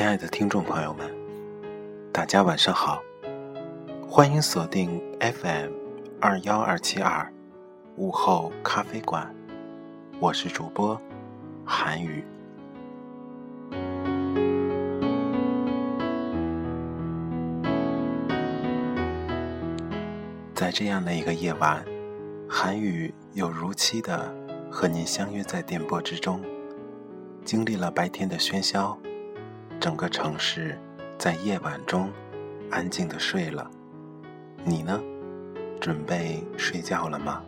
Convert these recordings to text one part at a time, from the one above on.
亲爱的听众朋友们，大家晚上好，欢迎锁定 FM 二幺二七二午后咖啡馆，我是主播韩宇。在这样的一个夜晚，韩宇又如期的和您相约在电波之中，经历了白天的喧嚣。整个城市在夜晚中安静的睡了，你呢？准备睡觉了吗？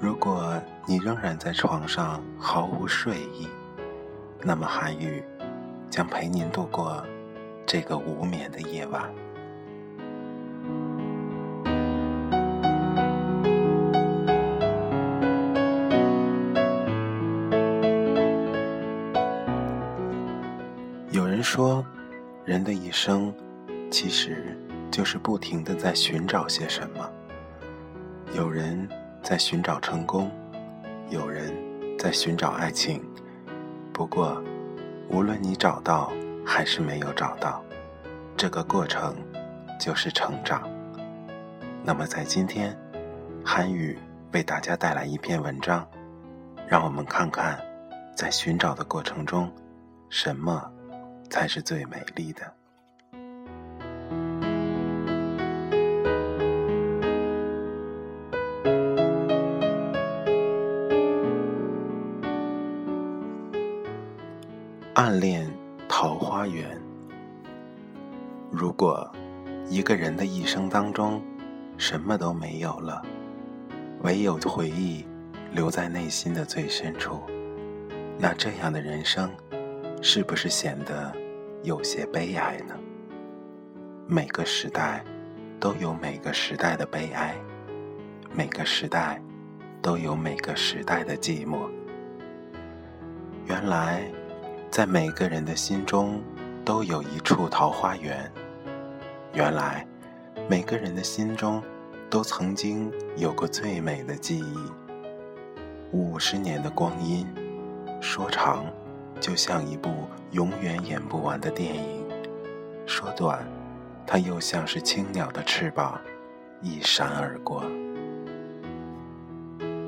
如果你仍然在床上毫无睡意，那么韩愈将陪您度过这个无眠的夜晚。说，人的一生其实就是不停的在寻找些什么。有人在寻找成功，有人在寻找爱情。不过，无论你找到还是没有找到，这个过程就是成长。那么，在今天，韩语为大家带来一篇文章，让我们看看，在寻找的过程中，什么。才是最美丽的。暗恋桃花源。如果一个人的一生当中什么都没有了，唯有回忆留在内心的最深处，那这样的人生是不是显得？有些悲哀呢。每个时代都有每个时代的悲哀，每个时代都有每个时代的寂寞。原来，在每个人的心中都有一处桃花源。原来，每个人的心中都曾经有过最美的记忆。五十年的光阴，说长。就像一部永远演不完的电影，说短，它又像是青鸟的翅膀，一闪而过。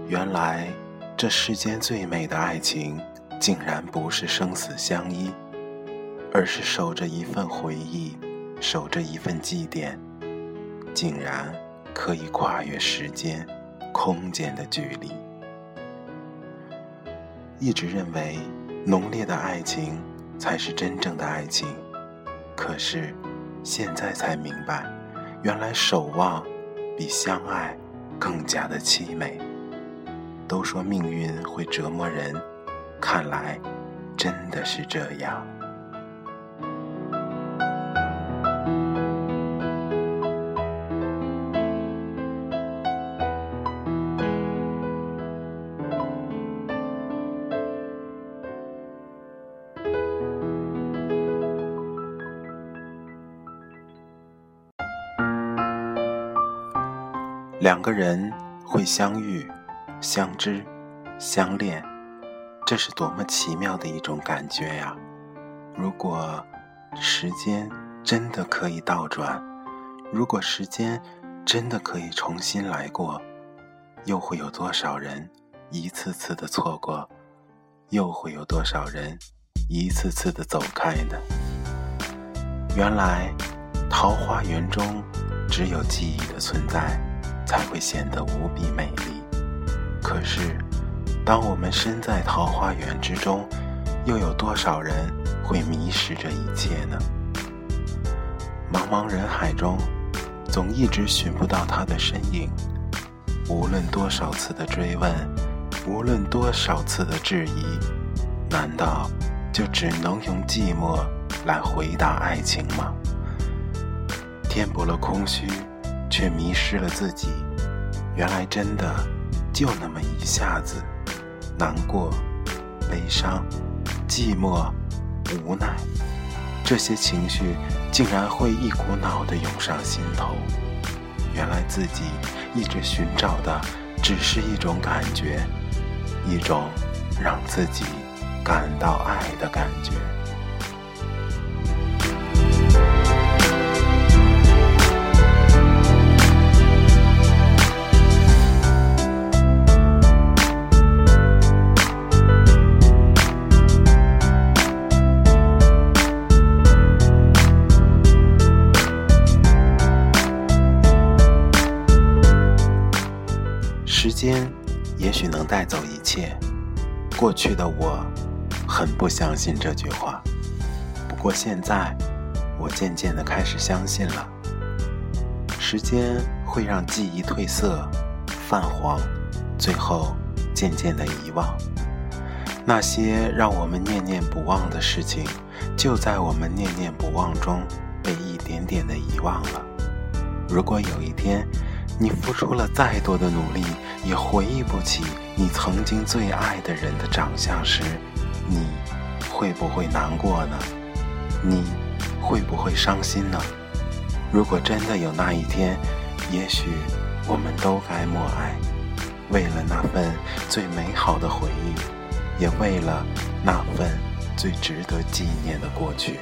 原来，这世间最美的爱情，竟然不是生死相依，而是守着一份回忆，守着一份祭奠，竟然可以跨越时间、空间的距离。一直认为。浓烈的爱情才是真正的爱情，可是现在才明白，原来守望比相爱更加的凄美。都说命运会折磨人，看来真的是这样。两个人会相遇、相知、相恋，这是多么奇妙的一种感觉呀！如果时间真的可以倒转，如果时间真的可以重新来过，又会有多少人一次次的错过？又会有多少人一次次的走开呢？原来，桃花源中只有记忆的存在。才会显得无比美丽。可是，当我们身在桃花源之中，又有多少人会迷失这一切呢？茫茫人海中，总一直寻不到他的身影。无论多少次的追问，无论多少次的质疑，难道就只能用寂寞来回答爱情吗？填补了空虚。却迷失了自己。原来真的就那么一下子，难过、悲伤、寂寞、无奈，这些情绪竟然会一股脑的涌上心头。原来自己一直寻找的只是一种感觉，一种让自己感到爱的感觉。过去的我，很不相信这句话。不过现在，我渐渐的开始相信了。时间会让记忆褪色、泛黄，最后渐渐的遗忘。那些让我们念念不忘的事情，就在我们念念不忘中被一点点的遗忘了。如果有一天，你付出了再多的努力，也回忆不起你曾经最爱的人的长相时，你会不会难过呢？你会不会伤心呢？如果真的有那一天，也许我们都该默哀，为了那份最美好的回忆。也为了那份最值得纪念的过去，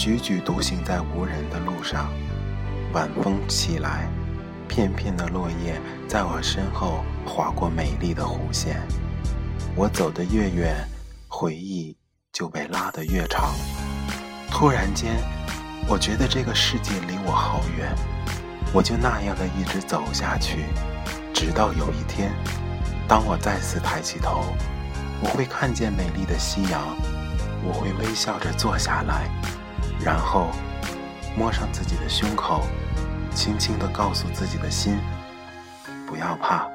踽踽独行在无人的路上，晚风起来，片片的落叶在我身后划过美丽的弧线。我走得越远，回忆就被拉得越长。突然间，我觉得这个世界离我好远，我就那样的一直走下去，直到有一天，当我再次抬起头，我会看见美丽的夕阳，我会微笑着坐下来，然后摸上自己的胸口，轻轻地告诉自己的心：不要怕，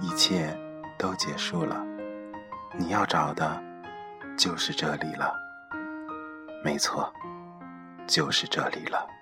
一切都结束了，你要找的就是这里了。没错，就是这里了。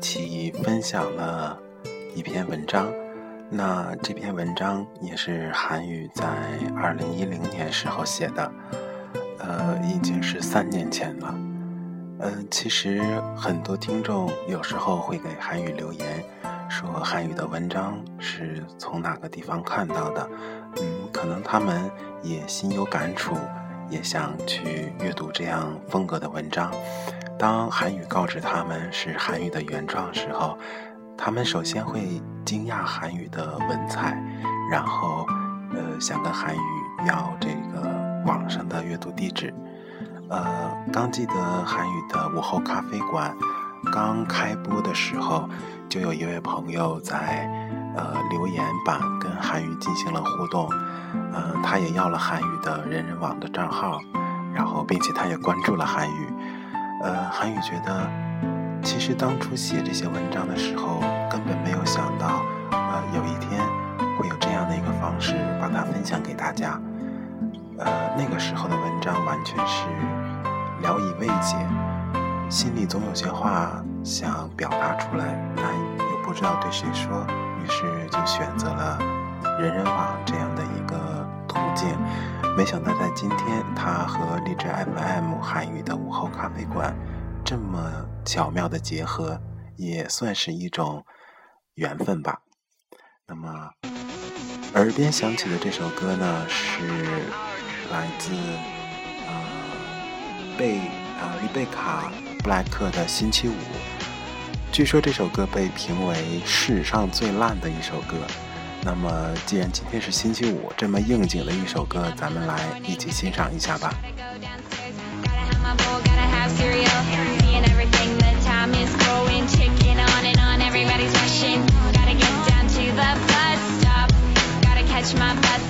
起分享了一篇文章，那这篇文章也是韩语在二零一零年时候写的，呃，已经是三年前了。嗯，其实很多听众有时候会给韩语留言，说韩语的文章是从哪个地方看到的，嗯，可能他们也心有感触，也想去阅读这样风格的文章。当韩语告知他们是韩语的原创时候，他们首先会惊讶韩语的文采，然后，呃，想跟韩语要这个网上的阅读地址。呃，刚记得韩语的午后咖啡馆刚开播的时候，就有一位朋友在呃留言板跟韩语进行了互动，呃，他也要了韩语的人人网的账号，然后并且他也关注了韩语。呃，韩语觉得，其实当初写这些文章的时候，根本没有想到，呃，有一天会有这样的一个方式把它分享给大家。呃，那个时候的文章完全是聊以慰藉，心里总有些话想表达出来，但又不知道对谁说，于是就选择了人人网这样的一个途径。没想到在今天，他和荔枝 FM 韩语的午后咖啡馆这么巧妙的结合，也算是一种缘分吧。那么，耳边响起的这首歌呢，是来自呃贝呃丽贝卡布莱克的《星期五》。据说这首歌被评为史上最烂的一首歌。那么既然今天是星期五这么应景的一首歌咱们来一起欣赏一下吧 my butt.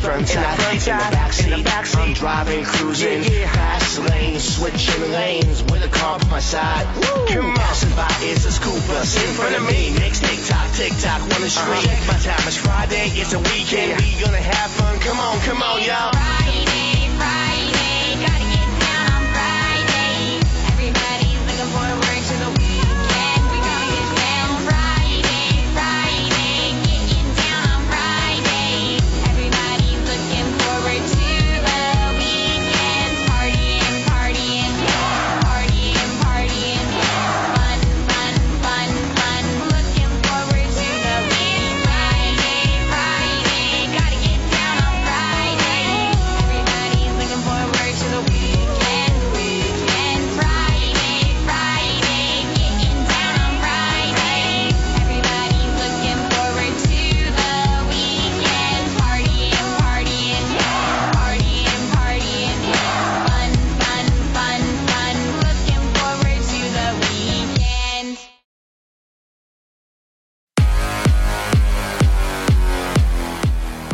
Front side, in the backseat, in the backseat. I'm driving, cruising, yeah, yeah. fast lanes, switching lanes with a car by my side. Woo. Come on, by it's a school bus in front of me. Next tick tock, tick tock, on the street. Uh-huh. My time is Friday, it's a weekend. Yeah. We gonna have fun. Come on, come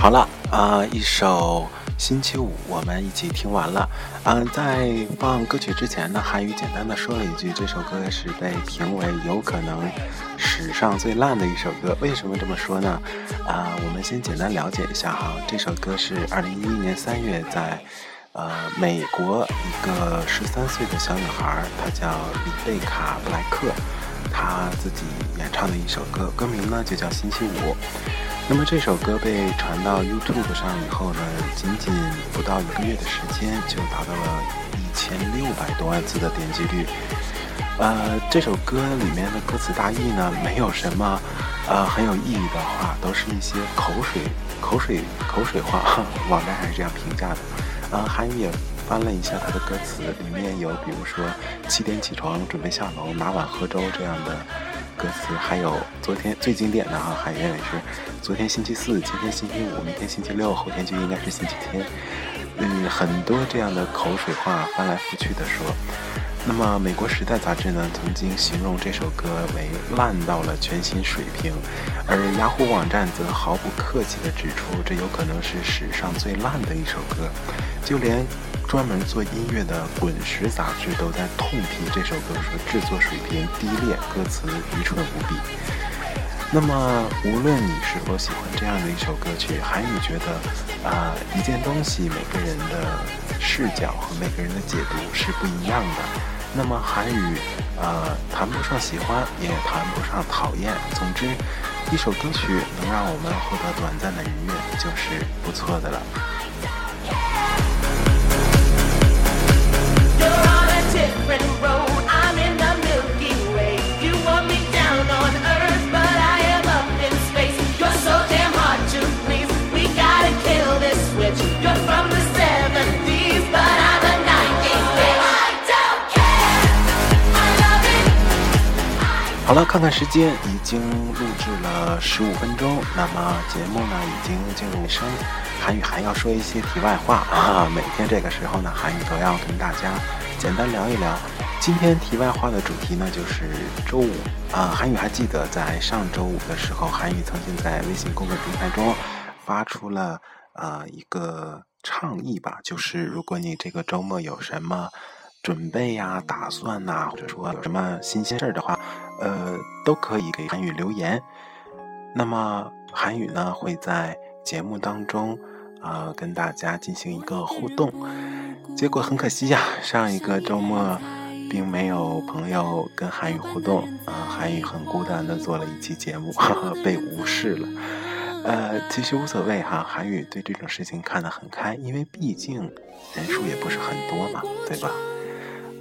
好了啊、一首星期五我们一起听完了。嗯、在放歌曲之前呢，韩语简单的说了一句，这首歌是被评为有可能史上最烂的一首歌。为什么这么说呢？啊、我们先简单了解一下哈，这首歌是二零一一年三月在呃美国一个十三岁的小女孩，她叫里贝卡布莱克，她自己演唱的一首歌，歌名呢就叫《星期五》。那么这首歌被传到 YouTube 上以后呢，仅仅不到一个月的时间就达到了一千六百多万次的点击率。呃，这首歌里面的歌词大意呢，没有什么呃很有意义的话，都是一些口水、口水、口水话，网站还是这样评价的。呃，韩语也翻了一下它的歌词，里面有比如说七点起床准备下楼拿碗喝粥这样的歌词，还有昨天最经典的哈，还认为是昨天星期四，今天星期五，明天星期六，后天就应该是星期天。嗯，很多这样的口水话翻来覆去的说。那么，《美国时代》杂志呢，曾经形容这首歌为烂到了全新水平，而雅虎网站则毫不客气地指出，这有可能是史上最烂的一首歌。就连专门做音乐的《滚石》杂志都在痛批这首歌，说制作水平低劣，歌词愚蠢无比。那么，无论你是否喜欢这样的一首歌曲，韩语觉得，啊、一件东西每个人的视角和每个人的解读是不一样的。那么韩语，呃，谈不上喜欢，也谈不上讨厌。总之，一首歌曲能让我们获得短暂的愉悦，就是不错的了。好了，看看时间，已经录制了十五分钟，那么节目呢已经进入尾声。韩语还要说一些题外话啊，每天这个时候呢，韩语都要跟大家简单聊一聊。今天题外话的主题呢就是周五啊，韩语还记得在上周五的时候，韩语曾经在微信公众平台中发出了呃一个倡议吧，就是如果你这个周末有什么准备呀、打算呐、或者说有什么新鲜事儿的话，呃，都可以给韩语留言。那么韩语呢会在节目当中，呃，跟大家进行一个互动。结果很可惜呀，上一个周末并没有朋友跟韩语互动啊、韩语很孤单的做了一期节目，呵呵，被无视了。呃，其实无所谓哈，韩语对这种事情看得很开，因为毕竟人数也不是很多嘛，对吧？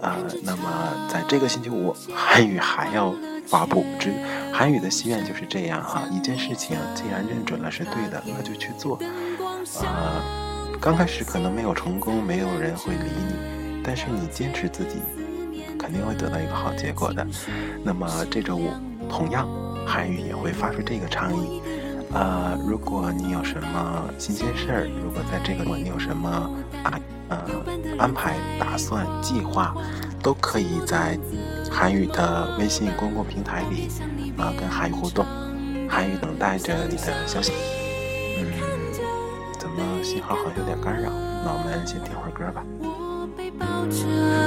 呃，那么在这个星期五，韩语还要发布之韩语的心愿就是这样哈，一件事情既然认准了是对的，那就去做。呃，刚开始可能没有成功，没有人会理你，但是你坚持自己，肯定会得到一个好结果的。那么这周五同样，韩语也会发出这个倡议。呃，如果你有什么新鲜事儿，如果在这个你有什么啊呃安排打算计划都可以在韩语的微信公共平台里啊跟韩语互动韩语等待着你的消息。嗯怎么信号好像有点干扰那我们先听会儿歌吧。我被抱着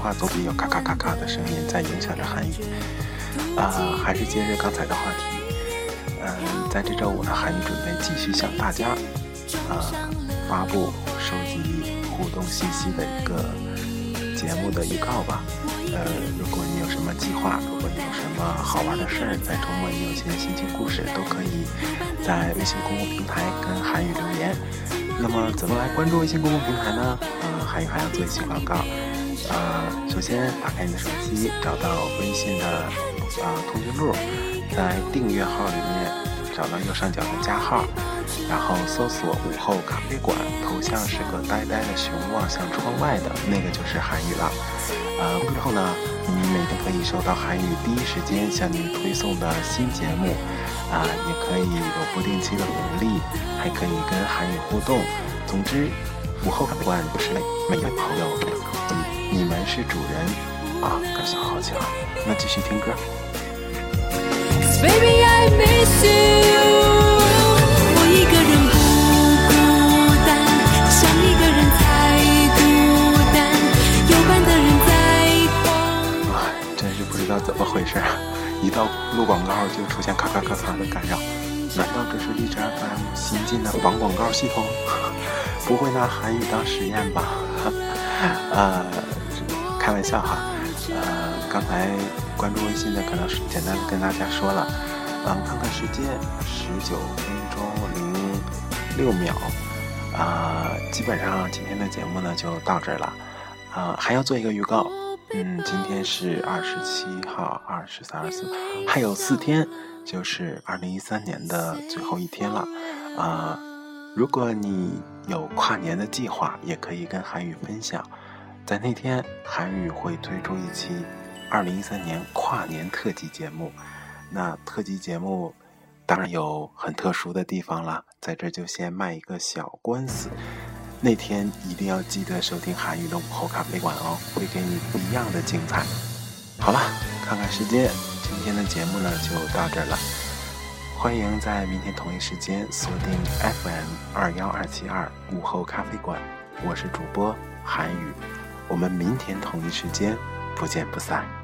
话总比有咔咔咔咔的声音在影响着韩语。啊、还是接着刚才的话题，嗯、在这周五呢，韩语准备继续向大家啊、发布收集互动信息的一个节目的预告吧。呃，如果你有什么计划，如果你有什么好玩的事儿，在周末你有些心情故事，都可以在微信公共平台跟韩语留言。那么怎么来关注微信公共平台呢？呃，韩语还要做一些广告。呃，首先打开你的手机，找到微信的呃通讯录，在订阅号里面找到右上角的加号，然后搜索“午后咖啡馆”，头像是个呆呆的熊望向窗外的那个就是韩语了。呃，之后呢，你每天可以收到韩语第一时间向你推送的新节目，啊、也可以有不定期的福利，还可以跟韩语互动。总之，午后咖啡馆不是每每位朋友，你你们是主人啊，感谢好巧。那继续听歌。Cause baby I miss you，我一个人不孤单，想一个人才孤单，有伴的人在狂。啊，真是不知道怎么回事啊！一到录广告就出现咔咔咔咔的干扰，难道这是荔枝 FM 新进的防广告系统？不会拿韩语当实验吧？呃，开玩笑哈。呃，刚才关注微信的可能是简单的跟大家说了，嗯，看看时间，十九分钟零六秒，啊、基本上今天的节目呢就到这儿了，啊、还要做一个预告，嗯，今天是二十七号、二十三、二十四，还有四天就是二零一三年的最后一天了，啊、如果你有跨年的计划，也可以跟韩语分享。在那天，韩语会推出一期二零一三年跨年特辑节目。那特辑节目当然有很特殊的地方了，在这就先卖一个小官司。那天一定要记得收听韩语的午后咖啡馆哦，会给你不一样的精彩。好了，看看时间，今天的节目呢就到这儿了。欢迎在明天同一时间锁定 FM 二幺二七二午后咖啡馆，我是主播韩语，我们明天同一时间不见不散。